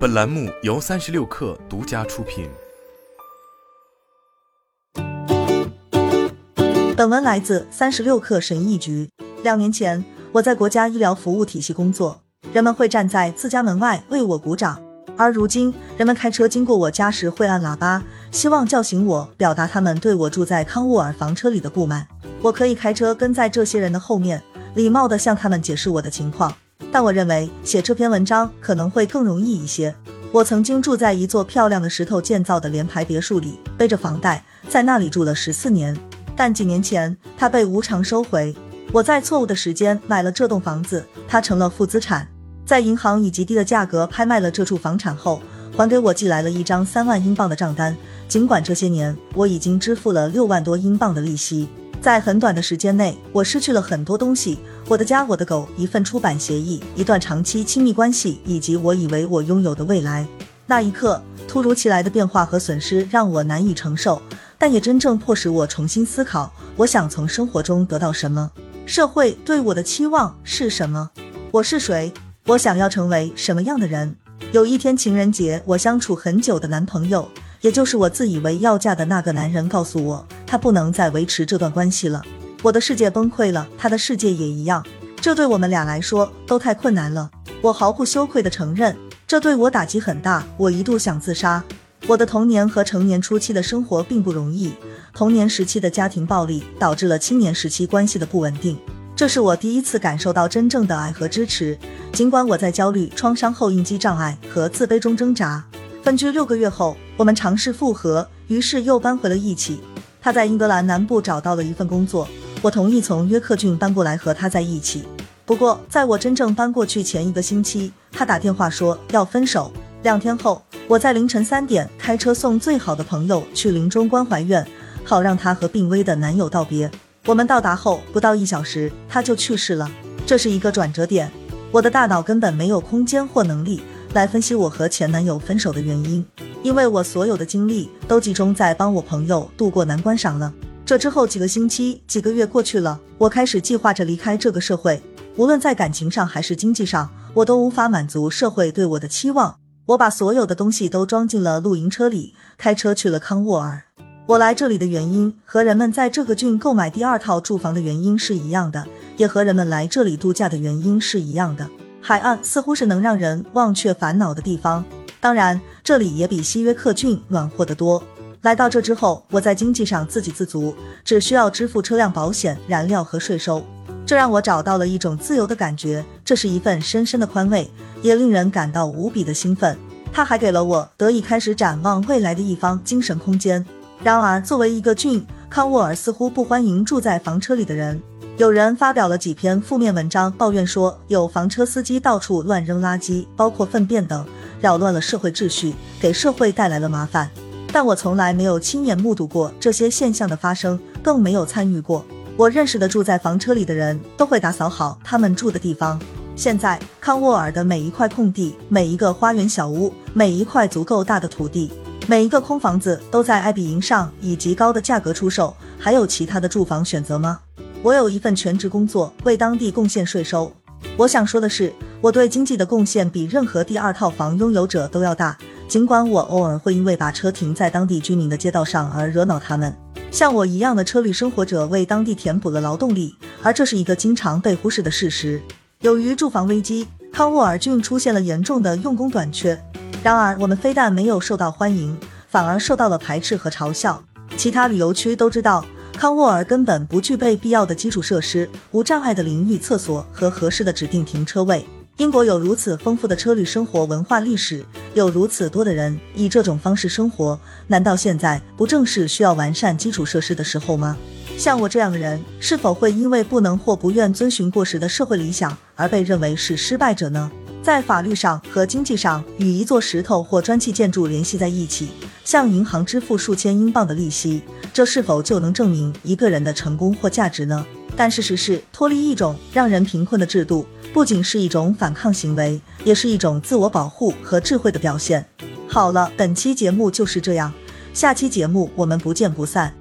本栏目由三十六氪独家出品。本文来自三十六氪神译局。两年前，我在国家医疗服务体系工作，人们会站在自家门外为我鼓掌；而如今，人们开车经过我家时会按喇叭，希望叫醒我，表达他们对我住在康沃尔房车里的不满。我可以开车跟在这些人的后面，礼貌地向他们解释我的情况。但我认为写这篇文章可能会更容易一些。我曾经住在一座漂亮的石头建造的联排别墅里，背着房贷在那里住了十四年。但几年前，它被无偿收回。我在错误的时间买了这栋房子，它成了负资产。在银行以极低的价格拍卖了这处房产后，还给我寄来了一张三万英镑的账单。尽管这些年我已经支付了六万多英镑的利息。在很短的时间内，我失去了很多东西：我的家、我的狗、一份出版协议、一段长期亲密关系，以及我以为我拥有的未来。那一刻，突如其来的变化和损失让我难以承受，但也真正迫使我重新思考：我想从生活中得到什么？社会对我的期望是什么？我是谁？我想要成为什么样的人？有一天情人节，我相处很久的男朋友，也就是我自以为要嫁的那个男人，告诉我。他不能再维持这段关系了，我的世界崩溃了，他的世界也一样，这对我们俩来说都太困难了。我毫不羞愧地承认，这对我打击很大，我一度想自杀。我的童年和成年初期的生活并不容易，童年时期的家庭暴力导致了青年时期关系的不稳定，这是我第一次感受到真正的爱和支持。尽管我在焦虑、创伤后应激障碍和自卑中挣扎。分居六个月后，我们尝试复合，于是又搬回了一起。他在英格兰南部找到了一份工作，我同意从约克郡搬过来和他在一起。不过，在我真正搬过去前一个星期，他打电话说要分手。两天后，我在凌晨三点开车送最好的朋友去临终关怀院，好让他和病危的男友道别。我们到达后不到一小时，他就去世了。这是一个转折点，我的大脑根本没有空间或能力来分析我和前男友分手的原因。因为我所有的精力都集中在帮我朋友渡过难关上了。这之后几个星期、几个月过去了，我开始计划着离开这个社会。无论在感情上还是经济上，我都无法满足社会对我的期望。我把所有的东西都装进了露营车里，开车去了康沃尔。我来这里的原因和人们在这个郡购买第二套住房的原因是一样的，也和人们来这里度假的原因是一样的。海岸似乎是能让人忘却烦恼的地方。当然，这里也比西约克郡暖和得多。来到这之后，我在经济上自给自足，只需要支付车辆保险、燃料和税收，这让我找到了一种自由的感觉。这是一份深深的宽慰，也令人感到无比的兴奋。它还给了我得以开始展望未来的一方精神空间。然而，作为一个郡，康沃尔似乎不欢迎住在房车里的人。有人发表了几篇负面文章，抱怨说有房车司机到处乱扔垃圾，包括粪便等。扰乱了社会秩序，给社会带来了麻烦。但我从来没有亲眼目睹过这些现象的发生，更没有参与过。我认识的住在房车里的人都会打扫好他们住的地方。现在，康沃尔的每一块空地、每一个花园小屋、每一块足够大的土地、每一个空房子都在爱比营上以极高的价格出售。还有其他的住房选择吗？我有一份全职工作，为当地贡献税收。我想说的是。我对经济的贡献比任何第二套房拥有者都要大，尽管我偶尔会因为把车停在当地居民的街道上而惹恼他们。像我一样的车里生活者为当地填补了劳动力，而这是一个经常被忽视的事实。由于住房危机，康沃尔郡出现了严重的用工短缺。然而，我们非但没有受到欢迎，反而受到了排斥和嘲笑。其他旅游区都知道，康沃尔根本不具备必要的基础设施，无障碍的淋浴、厕所和合适的指定停车位。英国有如此丰富的车旅生活文化历史，有如此多的人以这种方式生活，难道现在不正是需要完善基础设施的时候吗？像我这样的人，是否会因为不能或不愿遵循过时的社会理想而被认为是失败者呢？在法律上和经济上与一座石头或砖砌建筑联系在一起，向银行支付数千英镑的利息，这是否就能证明一个人的成功或价值呢？但事实是，脱离一种让人贫困的制度，不仅是一种反抗行为，也是一种自我保护和智慧的表现。好了，本期节目就是这样，下期节目我们不见不散。